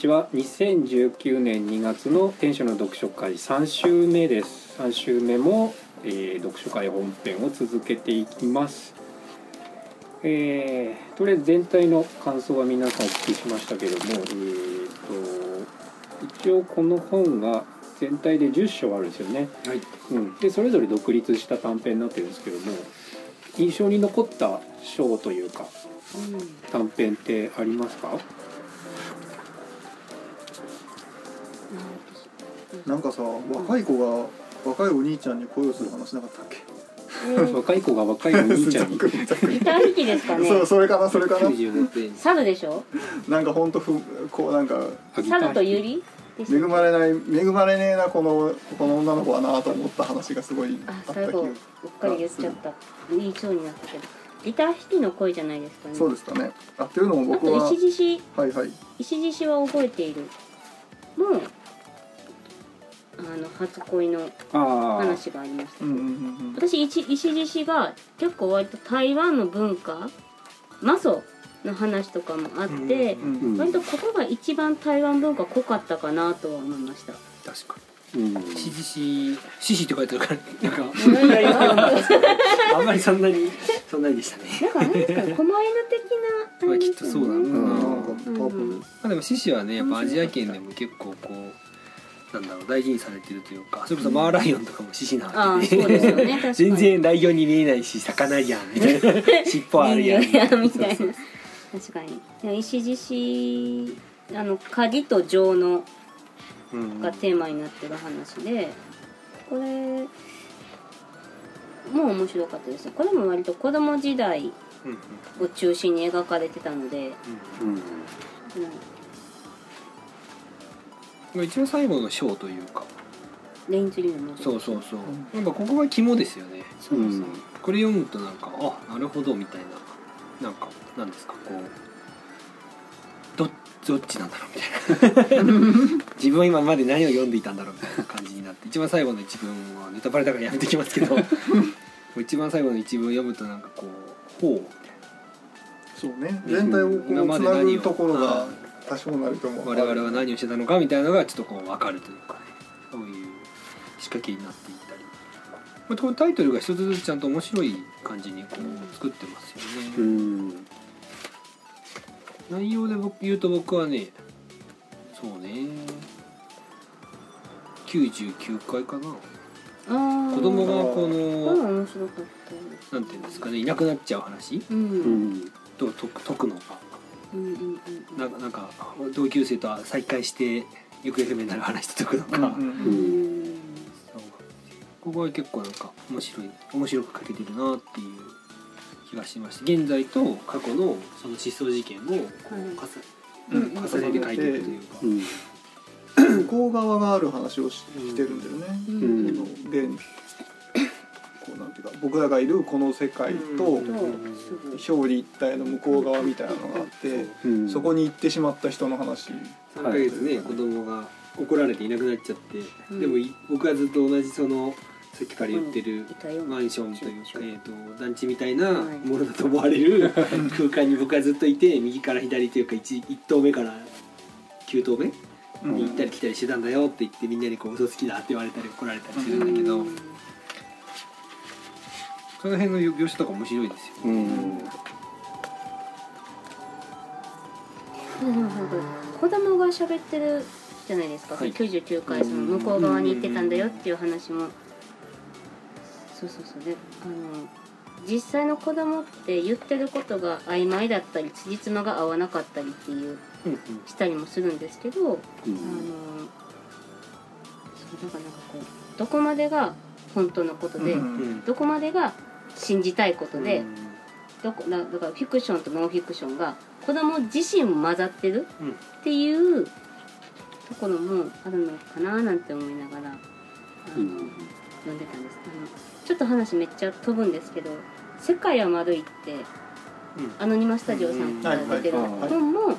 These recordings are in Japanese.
ちは。2019年2月の天使の読書会。3週目です。3週目も、えー読書会本編を続けていきます。えーとりあえず全体の感想は皆さんお聞きしましたけども、えー、と一応この本が全体で10章あるんですよね、はい。うん、でそれぞれ独立した短編になってるんですけども印象に残った章というか短編ってありますか？なんかさ若い子が若いお兄ちゃんに恋をする話なかったっけ？若い子が若いお兄ちゃんに。ざっくりざっくりギター弾きですかね。そうそれかなそれかな95点猿でしょ？なんかほんとふこうなんか猿と恵ょまれない恵まれねえなこのこの女の子はなと思った話がすごいああった気が。最後うっかり言っちゃった。言いそうになったけど。ギター弾きの声じゃないですかね。そうですかね。あっていうのもあと僕は石獅子。はいはい。石獅子は覚えている。もうあの初恋のああ話がありました。うんうんうん私石石獅子が結構割と台湾の文化マソの話とかもあって、うんうんうん。割とここが一番台湾文化濃かったかなとは思いました。確かうん。に獅子獅子って書いてあるから なんか。あんまりそんなにそんなにでしたね。なんですかね、狛犬的なまあきっとそうな。のかうん。ななん。まあでも獅子はねやっぱアジア圏でも結構こうなんだろう大事にされてるというかそれこそマーライオンとかも獅子なわけで。全然ライオンに見えないし魚やんみたいな。尻尾あるやんみたいな。確かに。でも石獅子あの鍵と情のうんがテーマになってる話で、これもう面白かったです。ね。これも割と子供時代を中心に描かれてたので、うんうん。うんまあ一番最後の章というか。レインツリーのそうそうそう。やっぱここが肝ですよね。そうですね。これ読むとなんかあなるほどみたいな。なんかなんですかこう。どどっちなんだろうみたいな。自分は今まで何を読んでいたんだろうみたいな感じになって。一番最後の一文はネタバレだからやめてきますけど。一番最後の一文を読むとなんかこうほう。みたいそうね。全体をこ今うつなまで何をぐところがは多少なりともな我々は何をしてたのかみたいなのがちょっとこう分かるというかね。そういう仕掛けになっていったり、まあ、このタイトルが一つずつちゃんと面白い感じにこう作ってますよね。うん。内容で僕言うと僕はねそうね。99回かな。子供がこのも面白かった。です。なんていうんですかねいなくなっちゃう話？うん。と解く解くのがうんうんななんか同級生と再会して行方不明になる話と解くのか、うん。う。ここは結構なんか面白い面白く書けてるなっていう気がしました現在と過去のその失踪事件をこうはい重うん。重ねて書いていくというか、うん。向こう側がある話をししてるんだよね、ううんん。なんていうか僕らがいるこの世界と表裏一体の向こう側みたいなのがあってう。ん。そこに行ってしまった人の話。3ヶ月ね、子供が怒られていなくなっちゃって、うん。でもい僕はずっと同じそのさっきから言ってるマンションというか、えー、と団地みたいなはい。ものだと思われる空間に僕はずっといて右から左というか 1, 1棟目から9棟目うん。に行ったり来たりしてたんだよって言ってみんなにこう嘘つきだって言われたり怒られたりするんだけど、うんその辺の描写とか面白いですよ。ね。うん。子供が喋ってるじゃないですか、はい。99回その向こう側に行ってたんだよっていう話も。そうそうそう。であの実際の子供って言ってることが曖昧だったり辻褄が合わなかったりっていううんうん。したりもするんですけど、あのうん。そうだからなんかこうどこまでが本当のことで、うんうん。どこまでが信じたいことで、どこだだからフィクションとノンフィクションが子供自身も混ざってるうん。っていうところもあるのかななんて思いながらあの、うん。読んでたんです。あのちょっと話めっちゃ飛ぶんですけど「世界は丸い」ってアノニマスタジオさんから出てる本も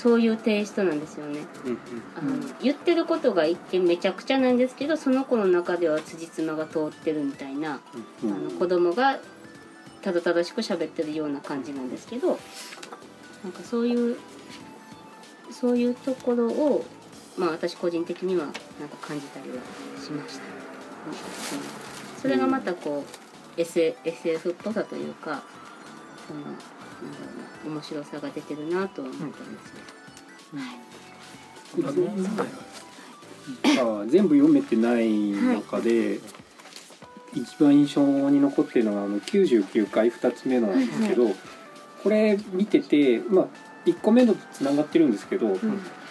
そういうテイストなんですよね。うんうん。あの言ってることが一見めちゃくちゃなんですけどその子の中では辻褄が通ってるみたいな、うんあの子供がたどたどしく喋ってるような感じなんですけどなんかそういうそういうところをまあ私個人的にはなんか感じたりはしました、うん。それがまたこう、SF, SF っぽさというかその面白さが出てるなとは思ったんですけど、あ全部読めてない中で、一番印象に残ってるのがあの99回2つ目なんですけど、これ見ててまあ1個目のとつながってるんですけど、うん。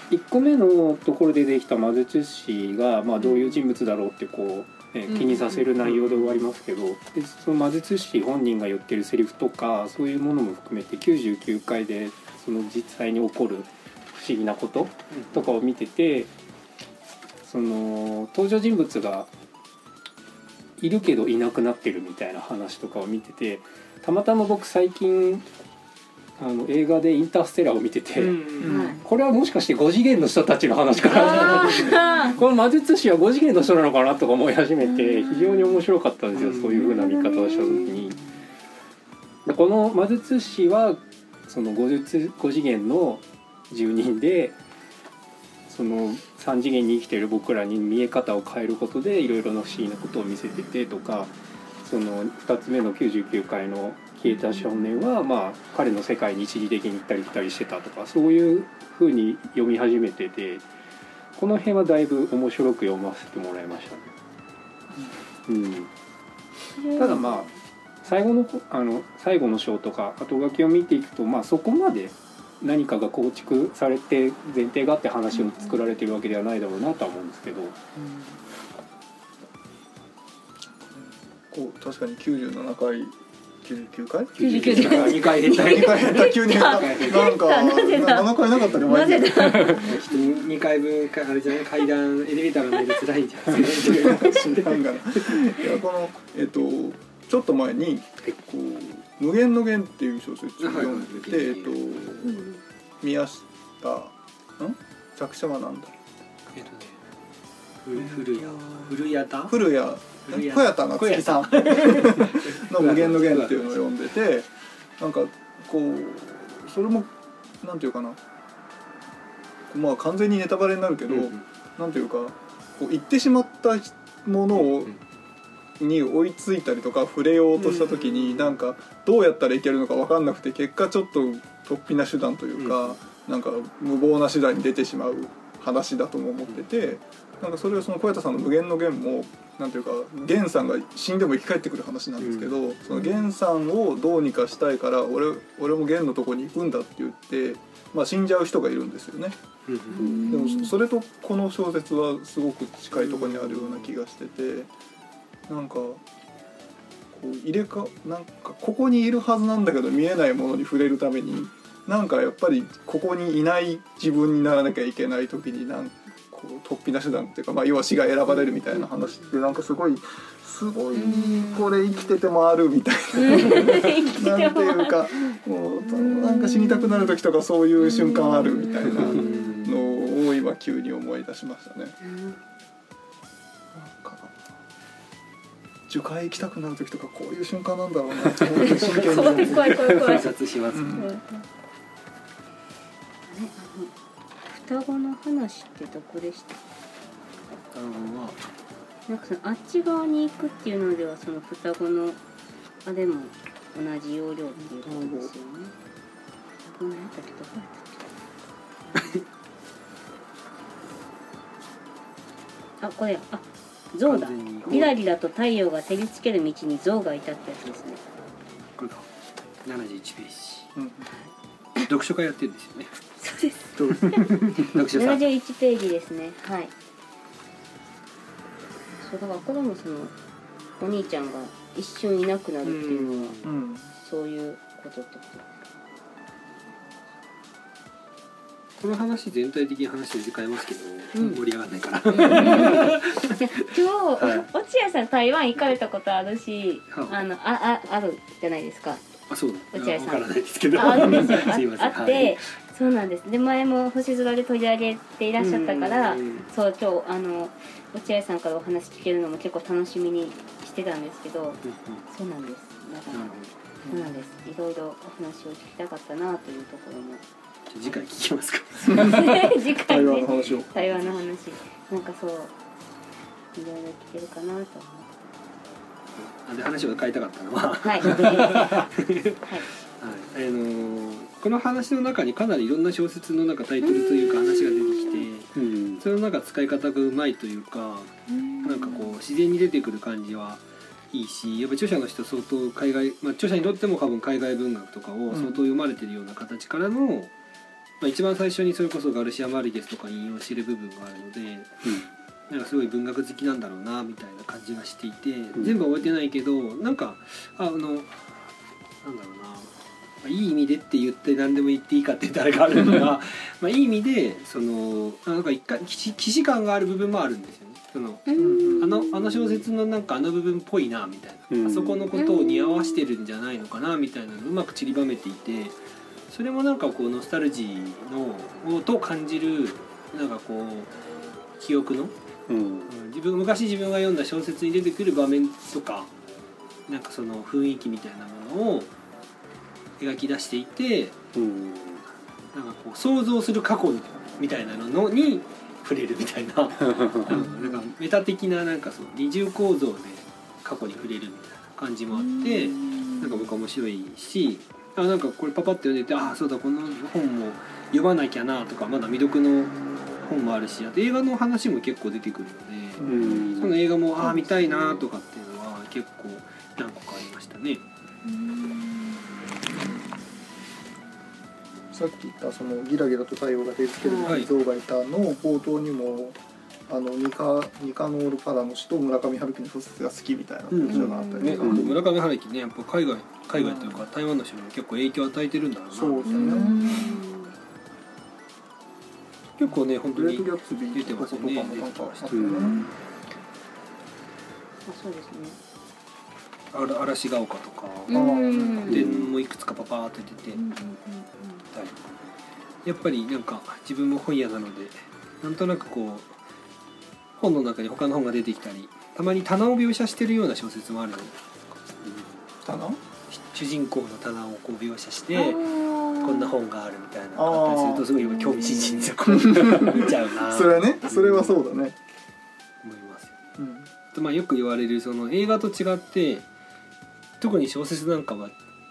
1個目のところでできた魔術師が、まあ、どういう人物だろうってこう、えうん気にさせる内容で終わりますけどでその魔術師本人が言ってるセリフとかそういうものも含めて99回でその実際に起こる不思議なこととかを見ててその登場人物がいるけどいなくなってるみたいな話とかを見ててたまたま僕最近あの映画で「インターステラー」を見てて、うんはい。これはもしかして5次元の人たちの話かなあこの魔術師は5次元の人なのかなとか思い始めてうん。非常に面白かったんですよそういう風な見方をした時に。でこの魔術師はその 5, 術5次元の住人でその3次元に生きている僕らに見え方を変えることでいろいろな不思議なことを見せててとかその2つ目の99回の消えた少年はまあ彼の世界に一時的に行ったり来たりしてたとかそういう風に読み始めててこの辺はだいぶ面白く読ませてもらいましたね。うん。ただまあ最後のほあの最後の章とか後書きを見ていくとまあそこまで何かが構築されて前提があって話を作られてるわけではないだろうなとは思うんですけど、こう確かに97回99回？99回。2回減った。2回減った。急に減った。なんかなぜだ7回なかったね前になぜだ2回分かあれじゃない階段エレベーターの上で辛いん。じゃないやこのえっとちょっと前にこう無限の弦っていう小説を読んでて、はい。えっと宮下ん？作者はなんだ？えっとねふ古谷。古谷田古谷古谷小谷田夏樹。さん。の「無限の弦」っていうのを読んでてなんかこうそれもなんていうかな。まあ完全にネタバレになるけど、うんなんていうかこう言ってしまったものを、に追いついたりとか触れようとした時に、なんかどうやったらいけるのか分かんなくて結果ちょっと突飛な手段というか、なんか無謀な手段に出てしまう話だとも思ってて、なんかそれをその小谷田さんの「無限の弦」もなんていうか源さんが死んでも生き返ってくる話なんですけど、その源さんをどうにかしたいから俺俺も源のとこに行くんだって言って、まあ、死んじゃう人がいるんですよね。うんでもそれとこの小説はすごく近いところにあるような気がしててなんかこう入れかなんかここにいるはずなんだけど見えないものに触れるためになんかやっぱりここにいない自分にならなきゃいけない時になん突飛な手段っていうか、まあ、要は死が選ばれるみたいな話ってなんかすごいすごいこれ生きててもあるみたいな。なんていうかもうなんか死にたくなる時とかそういう瞬間あるみたいなのを今急に思い出しましたね。なんか樹海行きたくなる時とかこういう瞬間なんだろうなって思って 真剣に。怖い怖い怖い。怖い 双子の話ってどこでした？あのは。なんかそのあっち側に行くっていうのではその双子のあれも同じ要領っていうことですよね。双子のやったっけどこやったっけ？あこれあ象だ。リラリラと太陽が照りつける道に象がいたってやつですね。これか71ページ。うん。読書会やってるんですよねです。ど う読書さん。71ページですね。はい。そうだからこれもそのお兄ちゃんが一瞬いなくなるっていうのはうんそういうことってここの話全体的に話して時間ありますけど、うん。盛り上がらないから。今 日、はい。落合さん台湾行かれたことあるし、はい。あのあああるじゃないですか。あそう。落合さん。わからないですけど。ああるんですよ。あって、そうなんです。で前も星空で取り上げていらっしゃったからうんそう今日あの落合さんからお話聞けるのも結構楽しみにしてたんですけどうんうん。そうなんです。だからなるほそうなんです。いろいろお話を聞きたかったなというところも。次回聞きますか？次回対話ねの話を。対話の話。なんかそういろいろ聞けるかなと思って。あで話を変えたかったのは。はい はい。はい、あのーこの話の中にかなりいろんな小説の中タイトルというか話が出てきてうん。その中使い方がうまいというかなんかこう自然に出てくる感じはいいしやっぱ著者の人相当海外、まあ、著者にとっても多分海外文学とかを相当読まれてるような形からの、まあ、一番最初にそれこそガルシア・マルゲスとか引用してる部分があるのでなんかすごい文学好きなんだろうなみたいな感じがしていて、ん。全部は終えてないけどなんかあのなんだろうな、まあいい意味でって言って何でも言っていいかって言ったらあるのがまあいい意味でそのなんか一回既視感がある部分もあるんですよね。そのうん。あのあの小説のなんかあの部分っぽいなみたいな、うん。あそこのことを似合わしてるんじゃないのかなみたいなのをうまく散りばめていてそれもなんかこうノスタルジーのをと感じるなんかこう記憶のうんうん。自分昔自分が読んだ小説に出てくる場面とかなんかその雰囲気みたいなものを描き出していてうんなんかこう想像する過去みたいなのに触れるみたいなうん なんかメタ的ななんかその二重構造で過去に触れるみたいな感じもあってなんか僕は面白いしあなんかこれパパッと読んでてあそうだこの本も読まなきゃなとかまだ未読の本もあるしあと映画の話も結構出てくるので。うんその映画もああ見たいなとかっていうのは結構何個かありましたね。さっき言ったそのギラギラと太陽が照りつけるはい。像がいたの冒頭にもあのニカニカノール・パラノ氏と村上春樹の小説が好きみたいな文章があったりね、とか、うん村上春樹ねやっぱ海外海外というか台湾の人にも結構影響を与えてるんだろうな。そうですね。結構ね本当に出てますよね。そうですね。あら嵐が丘とかうん。でもういくつかパパーって出て、うんうんやっぱりなんか自分も本屋なのでなんとなくこう本の中に他の本が出てきたりたまに棚を描写してるような小説もあるので。かな主人公の棚をこう描写してうんこんな本があるみたいなあったりするとすごい興味津々。でこう見ちゃうなそれはねそれはそうだね、思いますようん。とまあよく言われるその映画と違って特に小説なんかは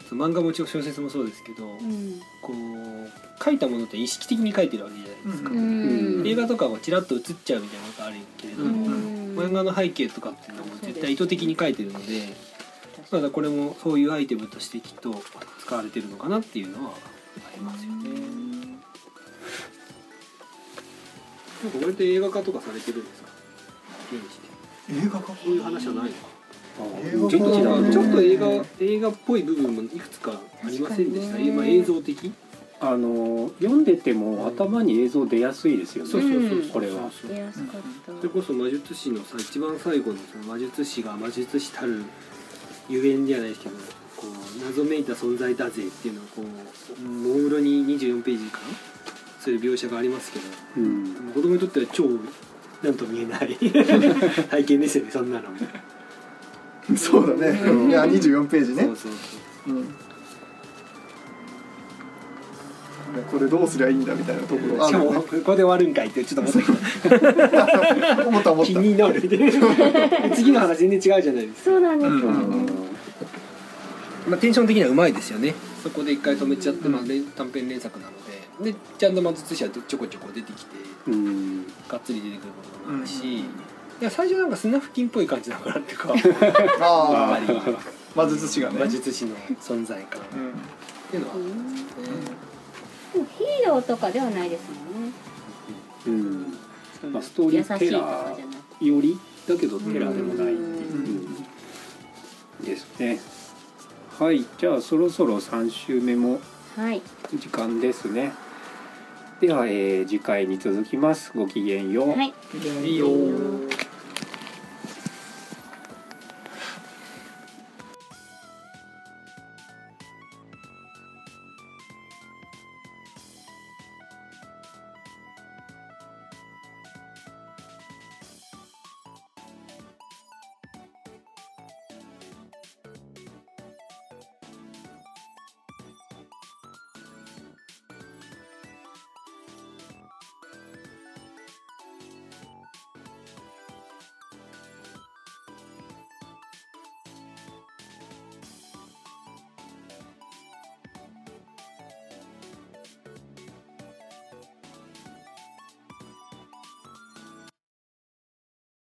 その漫画もちろん小説もそうですけど、うん。こう書いたものって意識的に書いてるわけじゃないですか、うん。映画とかはチラッと映っちゃうみたいなことあるけれどうも、ん。漫画の背景とかっていうのも絶対意図的に書いてるのでまだこれもそういうアイテムとしてきっと使われてるのかなっていうのはありますよね。なん。か割と映画化とかされてるんですか？現地で。映画かこういう話はないのか？ちょっとちょっと映画映画っぽい部分もいくつかありませんでした、まあ、映像的？あの読んでても頭に映像出やすいですよね。そうそうそうそう。これは。そうそう出やすかった。それこそ魔術師のさ一番最後のその魔術師が魔術師たるゆえんじゃないですけどこう謎めいた存在だぜっていうのをこうもぐろに24ページかなそういう描写がありますけど。うん。子供にとっては超なんとも言えない。体験ですよねそんなの。も、そうだね、うん。いや24ページね。そうそうそうう。ん。これどうすりゃいいんだみたいなところ。あしかもるここで終わるんかいってちょっと思った。思った思った。気になる。次の話全然違うじゃないですか、そうなんですよ、うん。まあ、テンション的にはうまいですよね。そこで一回止めちゃって、まあ、連短編連作なので。でちゃんと魔術師はちょこちょこ出てきてうん。がっつり出てくることもあるし、いや最初なんかスナフキンっぽい感じなのかなっていうか。ああ魔術師がね魔術師の存在感うんていうのはうんね、でもヒーローとかではないですもんねうんそのまあストーリーテラーよりだけどテラーでもないっていううんうんですねはいじゃあそろそろ3週目もはい時間ですねでは、えー次回に続きますごきげんよう、はいいいよー